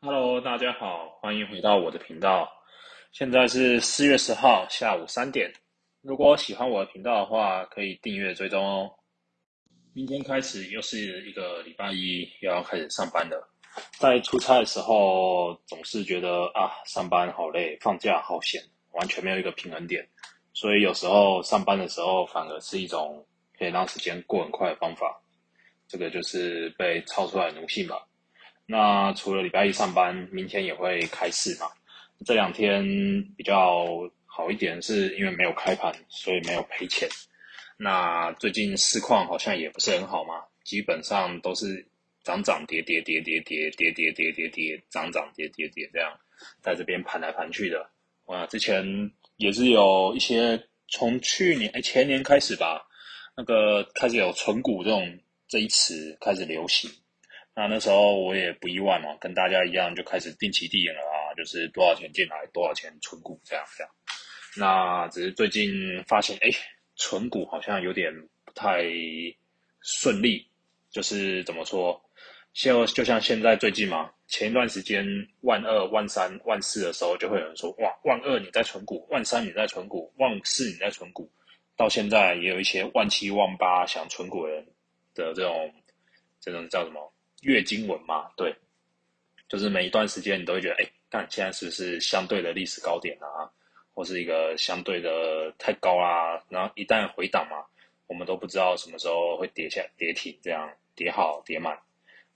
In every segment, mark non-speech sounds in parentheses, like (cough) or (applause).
Hello，大家好，欢迎回到我的频道。现在是四月十号下午三点。如果喜欢我的频道的话，可以订阅追踪哦。明天开始又是一个礼拜一，又要开始上班了。在出差的时候，总是觉得啊，上班好累，放假好闲，完全没有一个平衡点。所以有时候上班的时候，反而是一种可以让时间过很快的方法。这个就是被超出来的奴性吧。那除了礼拜一上班，明天也会开市嘛？这两天比较好一点，是因为没有开盘，所以没有赔钱。那最近市况好像也不是很好嘛，基本上都是涨涨跌跌跌跌跌跌跌跌跌跌涨涨跌跌跌这样，在这边盘来盘去的。哇，之前也是有一些从去年哎前年开始吧，那个开始有存股这种这一词开始流行。那那时候我也不意外嘛，跟大家一样就开始定期定额了啊，就是多少钱进来多少钱存股这样这样。那只是最近发现，哎，存股好像有点不太顺利，就是怎么说，就就像现在最近嘛，前一段时间万二、万三、万四的时候，就会有人说，哇，万二你在存股，万三你在存股，万四你在存股，到现在也有一些万七、万八想存股人的这种这种叫什么？月经文嘛，对，就是每一段时间你都会觉得，哎，看现在是不是相对的历史高点啊，或是一个相对的太高啊，然后一旦回档嘛，我们都不知道什么时候会跌下跌停，这样跌好跌满。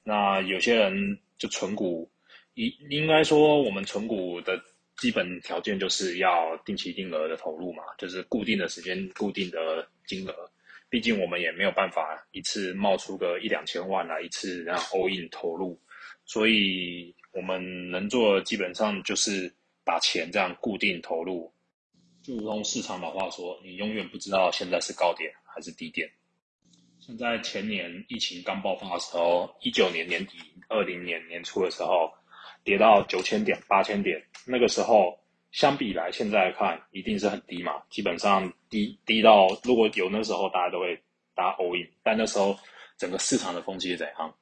那有些人就存股，应应该说我们存股的基本条件就是要定期定额的投入嘛，就是固定的时间固定的金额。毕竟我们也没有办法一次冒出个一两千万来一次然后 all in 投入，所以我们能做的基本上就是把钱这样固定投入。就如同市场老话说，你永远不知道现在是高点还是低点。现在前年疫情刚爆发的时候，一九年年底、二零年年初的时候，跌到九千点、八千点，那个时候。相比来，现在看一定是很低嘛，基本上低低到如果有那时候大家都会打 all in，但那时候整个市场的风气是怎样？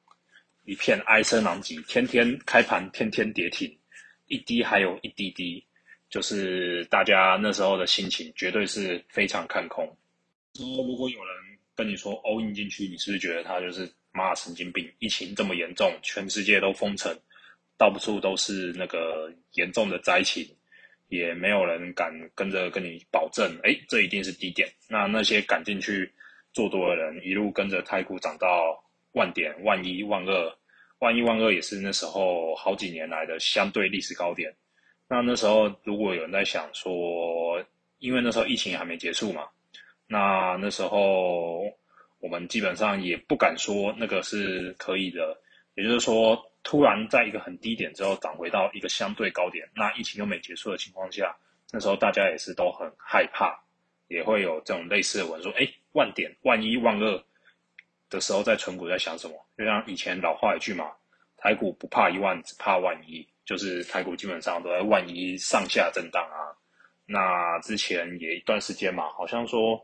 一片哀声狼藉，天天开盘，天天跌停，一滴还有一滴滴，就是大家那时候的心情绝对是非常看空。说如果有人跟你说 all in 进去，你是不是觉得他就是妈神经病？疫情这么严重，全世界都封城，到处都是那个严重的灾情。也没有人敢跟着跟你保证，哎，这一定是低点。那那些敢进去做多的人，一路跟着太股涨到万点、万一、万二、万一、万二，也是那时候好几年来的相对历史高点。那那时候如果有人在想说，因为那时候疫情还没结束嘛，那那时候我们基本上也不敢说那个是可以的，也就是说。突然在一个很低点之后涨回到一个相对高点，那疫情又没结束的情况下，那时候大家也是都很害怕，也会有这种类似的文说：“哎，万点、万一、万二的时候，在存股在想什么？”就像以前老话一句嘛：“台股不怕一万，只怕万一。”就是台股基本上都在万一上下震荡啊。那之前也一段时间嘛，好像说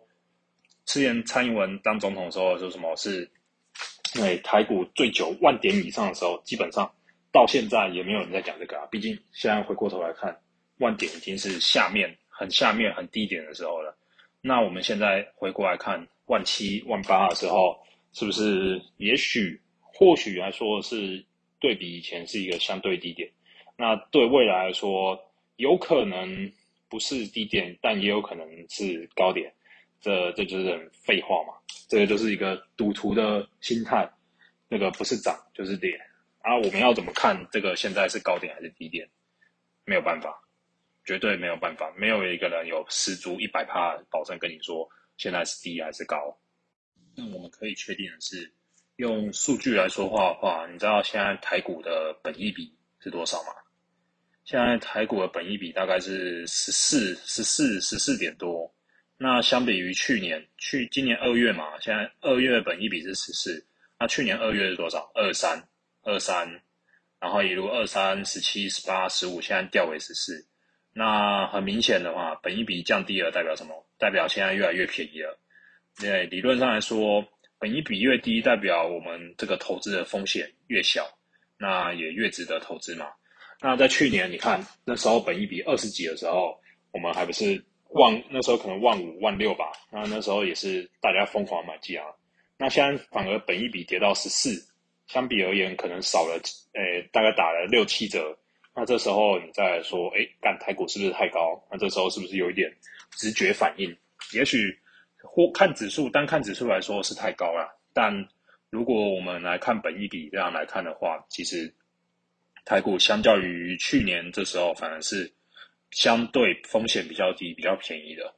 之前蔡英文当总统的时候说什么是。因为台股最久万点以上的时候，基本上到现在也没有人在讲这个啊。毕竟现在回过头来看，万点已经是下面很下面很低点的时候了。那我们现在回过来看万七万八的时候，是不是也许或许来说是对比以前是一个相对低点？那对未来来说，有可能不是低点，但也有可能是高点。这这就是很废话嘛。这个就是一个赌徒的心态，那个不是涨就是跌啊！我们要怎么看这个现在是高点还是低点？没有办法，绝对没有办法，没有一个人有十足一百趴保证跟你说现在是低还是高。那我们可以确定的是，用数据来说话的话，你知道现在台股的本益比是多少吗？现在台股的本益比大概是十四、十四、十四点多。那相比于去年，去今年二月嘛，现在二月本一比是十四，那去年二月是多少？二三二三，然后一路二三十七十八十五，现在掉为十四。那很明显的话，本一比降低了，代表什么？代表现在越来越便宜了。对，理论上来说，本一比越低，代表我们这个投资的风险越小，那也越值得投资嘛。那在去年，你看那时候本一比二十几的时候，我们还不是万那时候可能万五万六吧？那那时候也是大家疯狂买进啊。那现在反而本一比跌到十四，相比而言可能少了，诶，大概打了六七折。那这时候你再来说，哎，干台股是不是太高？那这时候是不是有一点直觉反应？也许或看指数，单看指数来说是太高了。但如果我们来看本一比这样来看的话，其实台股相较于去年这时候反而是相对风险比较低、比较便宜的。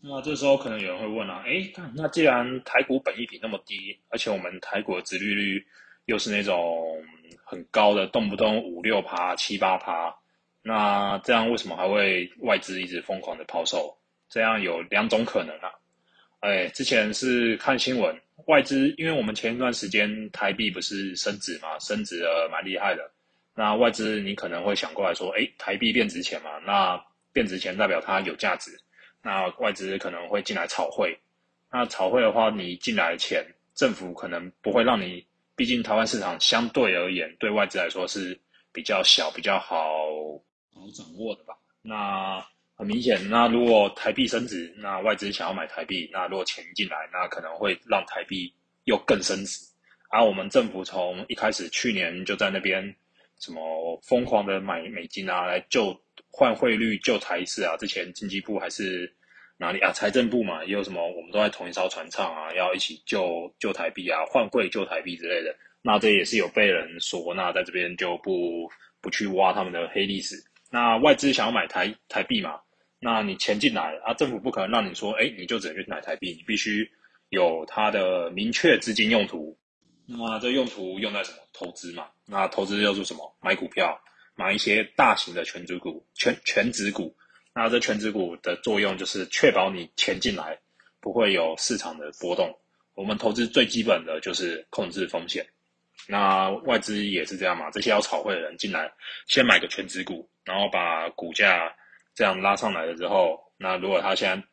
那这时候可能有人会问啊，哎，那既然台股本一比那么低，而且我们台股的殖利率又是那种。很高的，动不动五六趴、七八趴，那这样为什么还会外资一直疯狂的抛售？这样有两种可能啊。哎，之前是看新闻，外资因为我们前一段时间台币不是升值嘛，升值了蛮厉害的。那外资你可能会想过来说，哎，台币变值钱嘛，那变值钱代表它有价值，那外资可能会进来炒汇。那炒汇的话，你进来的钱，政府可能不会让你。毕竟台湾市场相对而言，对外资来说是比较小、比较好好掌握的吧。那很明显，那如果台币升值，那外资想要买台币，那如果钱进来，那可能会让台币又更升值。而我们政府从一开始去年就在那边什么疯狂的买美金啊，来救换汇率、救台一次啊。之前经济部还是。哪里啊？财政部嘛，也有什么？我们都在同一艘船上啊，要一起救救台币啊，换汇救台币之类的。那这也是有被人说，那在这边就不不去挖他们的黑历史。那外资想要买台台币嘛？那你钱进来啊，政府不可能让你说，哎，你就只能去买台币，你必须有它的明确资金用途。那么这用途用在什么？投资嘛。那投资又是什么？买股票，买一些大型的全值股、全全值股。那这全值股的作用就是确保你钱进来不会有市场的波动。我们投资最基本的就是控制风险。那外资也是这样嘛？这些要炒汇的人进来，先买个全值股，然后把股价这样拉上来了之后，那如果他现在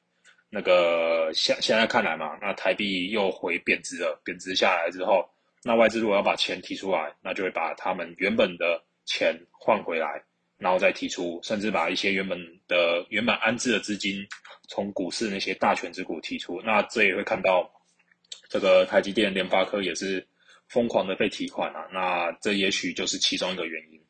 那个现现在看来嘛，那台币又回贬值了，贬值下来之后，那外资如果要把钱提出来，那就会把他们原本的钱换回来。然后再提出，甚至把一些原本的原本安置的资金从股市那些大权之股提出，那这也会看到这个台积电、联发科也是疯狂的被提款啊。那这也许就是其中一个原因。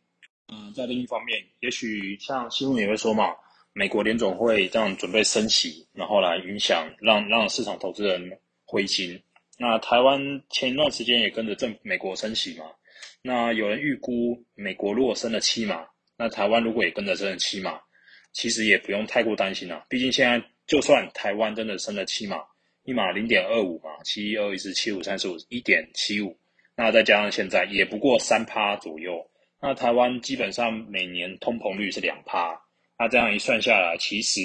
嗯，在另一方面，也许像新闻也会说嘛，美国联总会这样准备升息，然后来影响让让市场投资人灰心。那台湾前一段时间也跟着政美国升息嘛，那有人预估美国如果升了七码。那台湾如果也跟着升了七码，其实也不用太过担心了。毕竟现在就算台湾真的升了七码，一码零点二五嘛，七一二一四七五三十五一点七五，那再加上现在也不过三趴左右。那台湾基本上每年通膨率是两趴，那这样一算下来，其实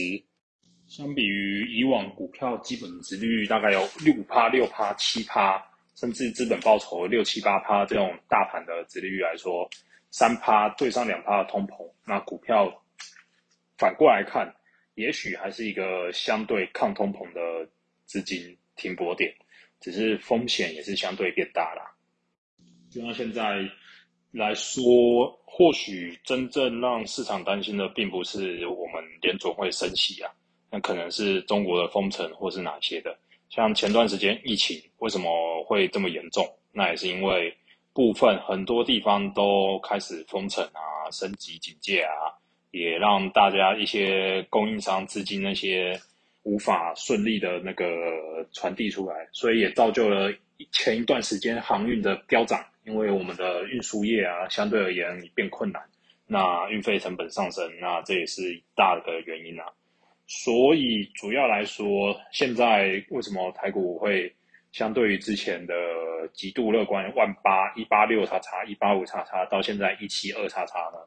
相比于以往股票基本值率大概有六趴、六趴、七趴，甚至资本报酬六七八趴这种大盘的值率来说。三趴对上两趴的通膨，那股票反过来看，也许还是一个相对抗通膨的资金停泊点，只是风险也是相对变大了。就像现在来说，或许真正让市场担心的，并不是我们联总会升息啊，那可能是中国的封城或是哪些的。像前段时间疫情为什么会这么严重？那也是因为。部分很多地方都开始封城啊，升级警戒啊，也让大家一些供应商资金那些无法顺利的那个传递出来，所以也造就了前一段时间航运的飙涨，因为我们的运输业啊相对而言变困难，那运费成本上升，那这也是大的原因啊。所以主要来说，现在为什么台股会？相对于之前的极度乐观，万八一八六叉叉一八五叉叉，到现在一七二叉叉呢？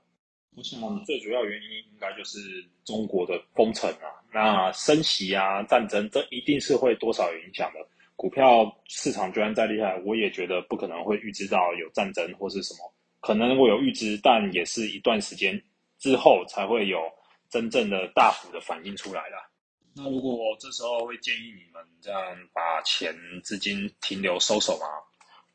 我想最主要原因应该就是中国的封城啊，那升息啊，战争，这一定是会多少有影响的。股票市场就算再厉害，我也觉得不可能会预知到有战争或是什么，可能我有预知，但也是一段时间之后才会有真正的大幅的反映出来了。那如果我这时候会建议你们这样把钱资金停留收手吗？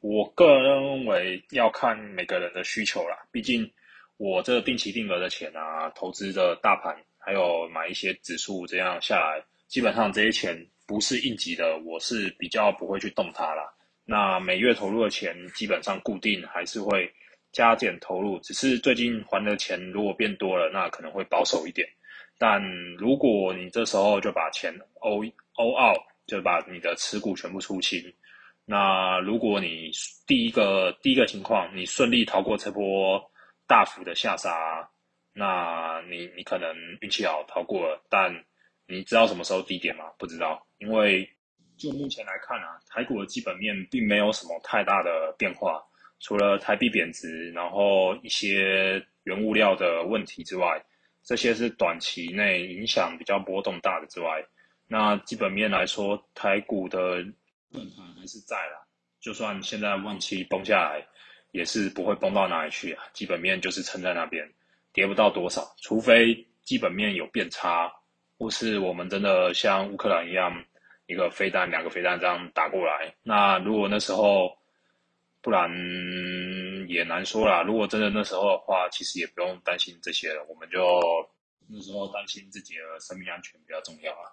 我个人认为要看每个人的需求啦。毕竟我这定期定额的钱啊，投资的大盘，还有买一些指数，这样下来，基本上这些钱不是应急的，我是比较不会去动它啦。那每月投入的钱基本上固定，还是会加减投入，只是最近还的钱如果变多了，那可能会保守一点。但如果你这时候就把钱 O O out，就把你的持股全部出清，那如果你第一个第一个情况你顺利逃过这波大幅的下杀，那你你可能运气好逃过了，但你知道什么时候低点吗？不知道，因为就目前来看啊，台股的基本面并没有什么太大的变化，除了台币贬值，然后一些原物料的问题之外。这些是短期内影响比较波动大的之外，那基本面来说，台股的论坛还是在啦。就算现在万期崩下来，也是不会崩到哪里去啊。基本面就是撑在那边，跌不到多少。除非基本面有变差，或是我们真的像乌克兰一样，一个飞弹、两个飞弹这样打过来。那如果那时候，不然也难说啦。如果真的那时候的话，其实也不用担心这些了。我们就那时候担心自己的生命安全比较重要啊。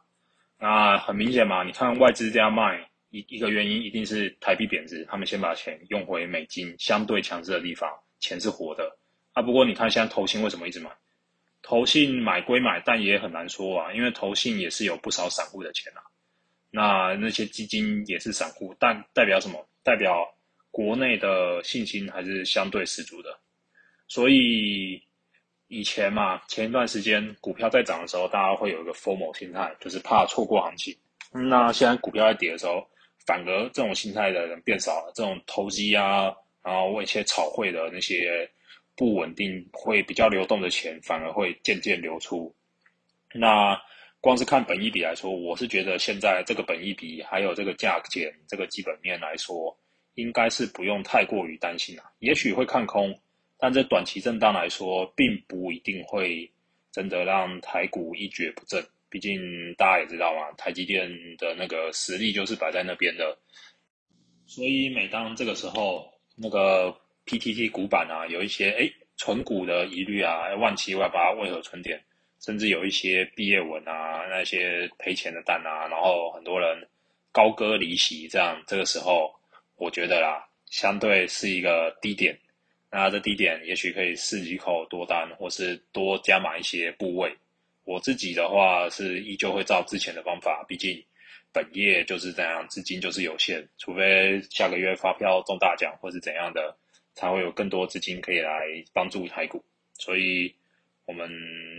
那很明显嘛，你看外资这样卖，一一个原因一定是台币贬值，他们先把钱用回美金相对强势的地方，钱是活的啊。不过你看现在投信为什么一直买？投信买归买，但也很难说啊，因为投信也是有不少散户的钱啊。那那些基金也是散户，但代表什么？代表国内的信心还是相对十足的，所以以前嘛，前一段时间股票在涨的时候，大家会有一个 formal 心态，就是怕错过行情。那现在股票在跌的时候，反而这种心态的人变少了，这种投机啊，然后为一些炒汇的那些不稳定、会比较流动的钱，反而会渐渐流出。那光是看本益比来说，我是觉得现在这个本益比还有这个价钱、这个基本面来说。应该是不用太过于担心啊，也许会看空，但这短期震荡来说，并不一定会真的让台股一蹶不振。毕竟大家也知道嘛，台积电的那个实力就是摆在那边的。所以每当这个时候，那个 PTT 股板啊，有一些哎存股的疑虑啊，万七万八为何存点，甚至有一些毕业文啊，那些赔钱的单啊，然后很多人高歌离席，这样这个时候。我觉得啦，相对是一个低点，那这低点也许可以试几口多单，或是多加码一些部位。我自己的话是依旧会照之前的方法，毕竟本业就是这样，资金就是有限，除非下个月发票中大奖或是怎样的，才会有更多资金可以来帮助台股。所以，我们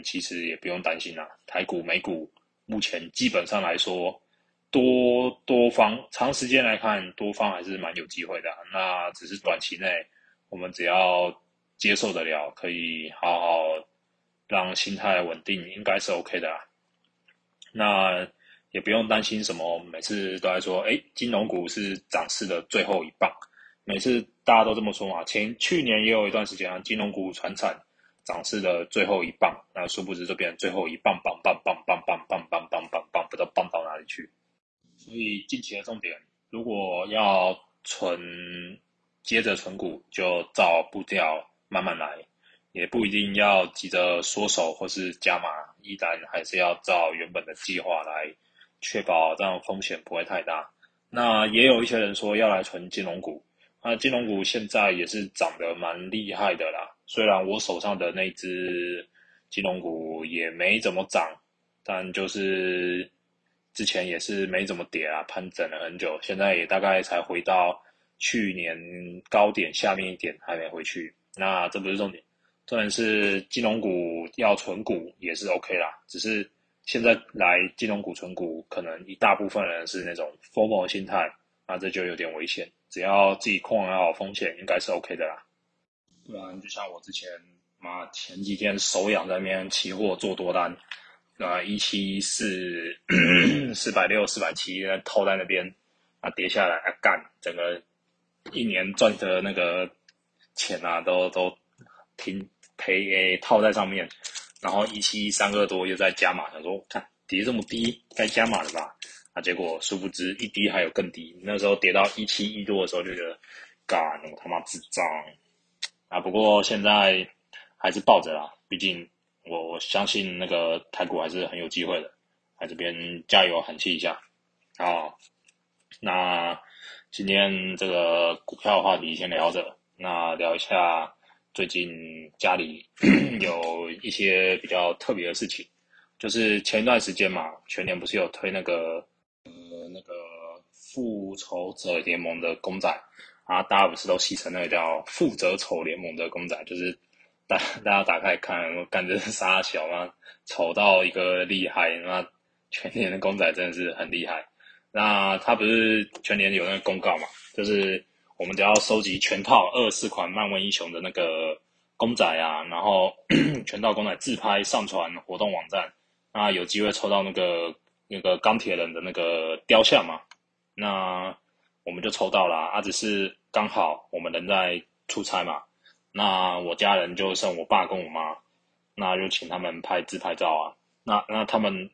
其实也不用担心啦，台股、美股目前基本上来说。多多方长时间来看，多方还是蛮有机会的。那只是短期内，我们只要接受得了，可以好好让心态稳定，应该是 OK 的。那也不用担心什么，每次都在说，哎，金融股是涨势的最后一棒。每次大家都这么说嘛。前去年也有一段时间啊，金融股传产涨势的最后一棒，那殊不知这边最后一棒棒棒棒棒棒棒棒棒棒，不知道棒到哪里去。所以近期的重点，如果要存，接着存股，就照步调慢慢来，也不一定要急着缩手或是加码，依然还是要照原本的计划来，确保这样风险不会太大。那也有一些人说要来存金融股，那金融股现在也是涨得蛮厉害的啦。虽然我手上的那只金融股也没怎么涨，但就是。之前也是没怎么跌啊，盘整了很久，现在也大概才回到去年高点下面一点，还没回去。那这不是重点，重点是金融股要存股也是 OK 啦，只是现在来金融股存股，可能一大部分人是那种 formal 心态，那这就有点危险。只要自己控制好风险，应该是 OK 的啦。不然就像我之前妈前几天手痒在那边期货做多单。啊，一七四四百六四百七套在那边，啊跌下来啊干，整个一年赚的那个钱啊都都停赔诶套在上面，然后一七三个多又在加码，想说看跌这么低该加码了吧？啊结果殊不知一低还有更低，那时候跌到一七一多的时候就觉得干我他妈智障啊！不过现在。还是抱着啦，毕竟我我相信那个台股还是很有机会的，在这边加油喊气一下。啊，那今天这个股票话题先聊着，那聊一下最近家里 (clears throat) 有一些比较特别的事情，就是前一段时间嘛，全年不是有推那个呃那个复仇者联盟的公仔啊，大家不是都戏称那个叫复仇丑联盟的公仔，就是大大家打开看，感觉是傻小嘛，丑到一个厉害，那全年的公仔真的是很厉害。那他不是全年有那个公告嘛？就是我们只要收集全套二四款漫威英雄的那个公仔啊，然后 (clears throat) 全套公仔自拍上传活动网站，那有机会抽到那个那个钢铁人的那个雕像嘛？那我们就抽到了啊，只是刚好我们人在出差嘛，那我家人就剩我爸跟我妈，那就请他们拍自拍照啊，那那他们。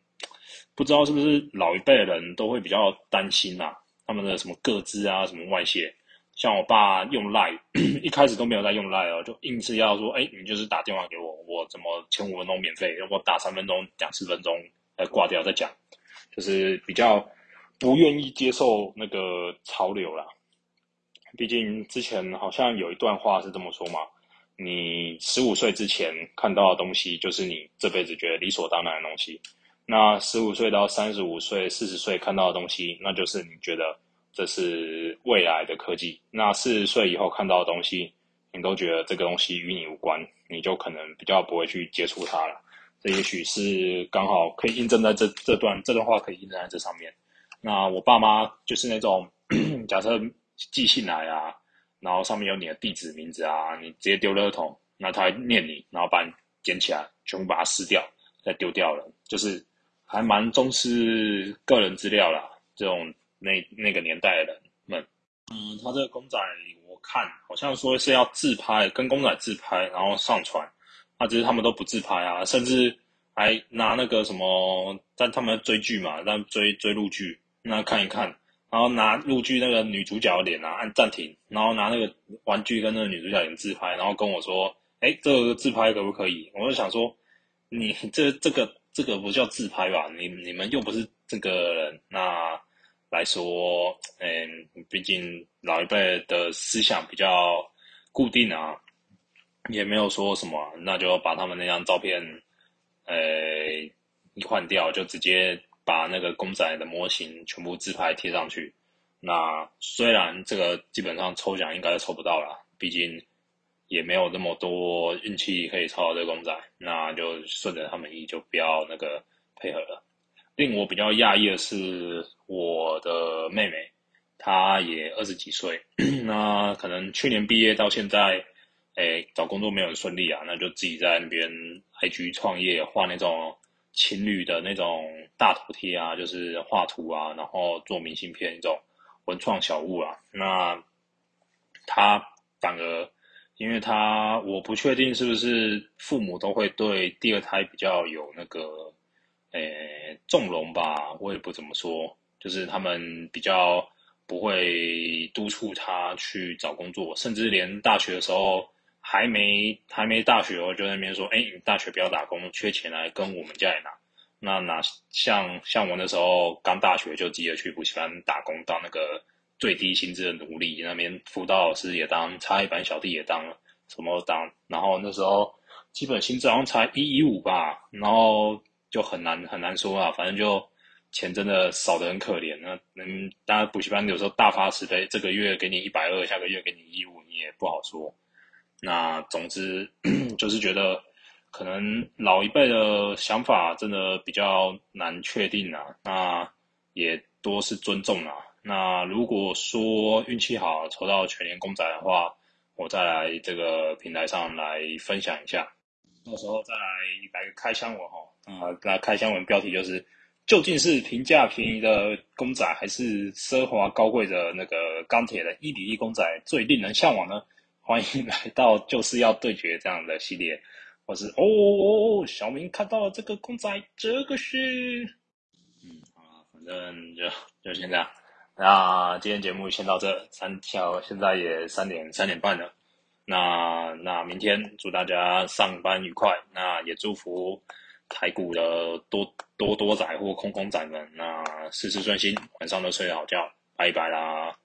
不知道是不是老一辈的人都会比较担心呐？他们的什么个资啊，什么外泄。像我爸用赖，(coughs) 一开始都没有在用赖哦，就硬是要说，哎，你就是打电话给我，我怎么前五分钟免费，要不打三分钟讲四分钟，再挂掉再讲，就是比较不愿意接受那个潮流啦。毕竟之前好像有一段话是这么说嘛：，你十五岁之前看到的东西，就是你这辈子觉得理所当然的东西。那十五岁到三十五岁、四十岁看到的东西，那就是你觉得这是未来的科技。那四十岁以后看到的东西，你都觉得这个东西与你无关，你就可能比较不会去接触它了。这也许是刚好可以印证在这这段这段话可以印证在这上面。那我爸妈就是那种 (clears throat) 假设寄信来啊，然后上面有你的地址、名字啊，你直接丢垃圾桶，那他念你，然后把你捡起来，全部把它撕掉，再丢掉了，就是。还蛮重视个人资料啦，这种那那个年代的人们，嗯，他这个公仔我看好像说是要自拍，跟公仔自拍，然后上传，啊，只是他们都不自拍啊，甚至还拿那个什么，但他们追剧嘛，在追追录剧，那看一看，然后拿录剧那个女主角脸啊按暂停，然后拿那个玩具跟那个女主角脸自拍，然后跟我说，哎，这个自拍可不可以？我就想说，你这这个。这个不叫自拍吧？你你们又不是这个人，那来说，嗯，毕竟老一辈的思想比较固定啊，也没有说什么，那就把他们那张照片，呃，一换掉，就直接把那个公仔的模型全部自拍贴上去。那虽然这个基本上抽奖应该抽不到了，毕竟。也没有那么多运气可以抽到这个公仔，那就顺着他们意，就不要那个配合了。令我比较讶异的是，我的妹妹，她也二十几岁，(clears throat) 那可能去年毕业到现在，哎，找工作没有很顺利啊，那就自己在那边 IG 创业，画那种情侣的那种大头贴啊，就是画图啊，然后做明信片，这种文创小物啊。那他反而。因为他，我不确定是不是父母都会对第二胎比较有那个，诶，纵容吧，我也不怎么说，就是他们比较不会督促他去找工作，甚至连大学的时候还没还没大学哦，就在那边说，哎，你大学不要打工，缺钱来跟我们家里拿。那哪像像我那时候刚大学就直接去补习班打工，当那个。最低薪资的奴隶，那边辅导老师也当，差一班小弟也当，什么都当。然后那时候基本薪资好像才一一五吧，然后就很难很难说啊，反正就钱真的少得很可怜。那嗯，当然补习班有时候大发慈悲，这个月给你一百二，下个月给你一五，你也不好说。那总之 (clears throat) 就是觉得可能老一辈的想法真的比较难确定啊，那也多是尊重啊。那如果说运气好抽到全年公仔的话，我再来这个平台上来分享一下，到时候再来来个开箱文哈，啊，那开箱文标题就是究竟是平价便宜的公仔，还是奢华高贵的那个钢铁的一比一公仔最令人向往呢？欢迎来到就是要对决这样的系列，或是哦哦哦，小明看到了这个公仔，这个是，嗯，啊，反正就就先这样。那今天节目先到这，三条现在也三点三点半了。那那明天祝大家上班愉快，那也祝福台股的多多多仔或空空仔们，那事事顺心，晚上都睡个好觉，拜拜啦。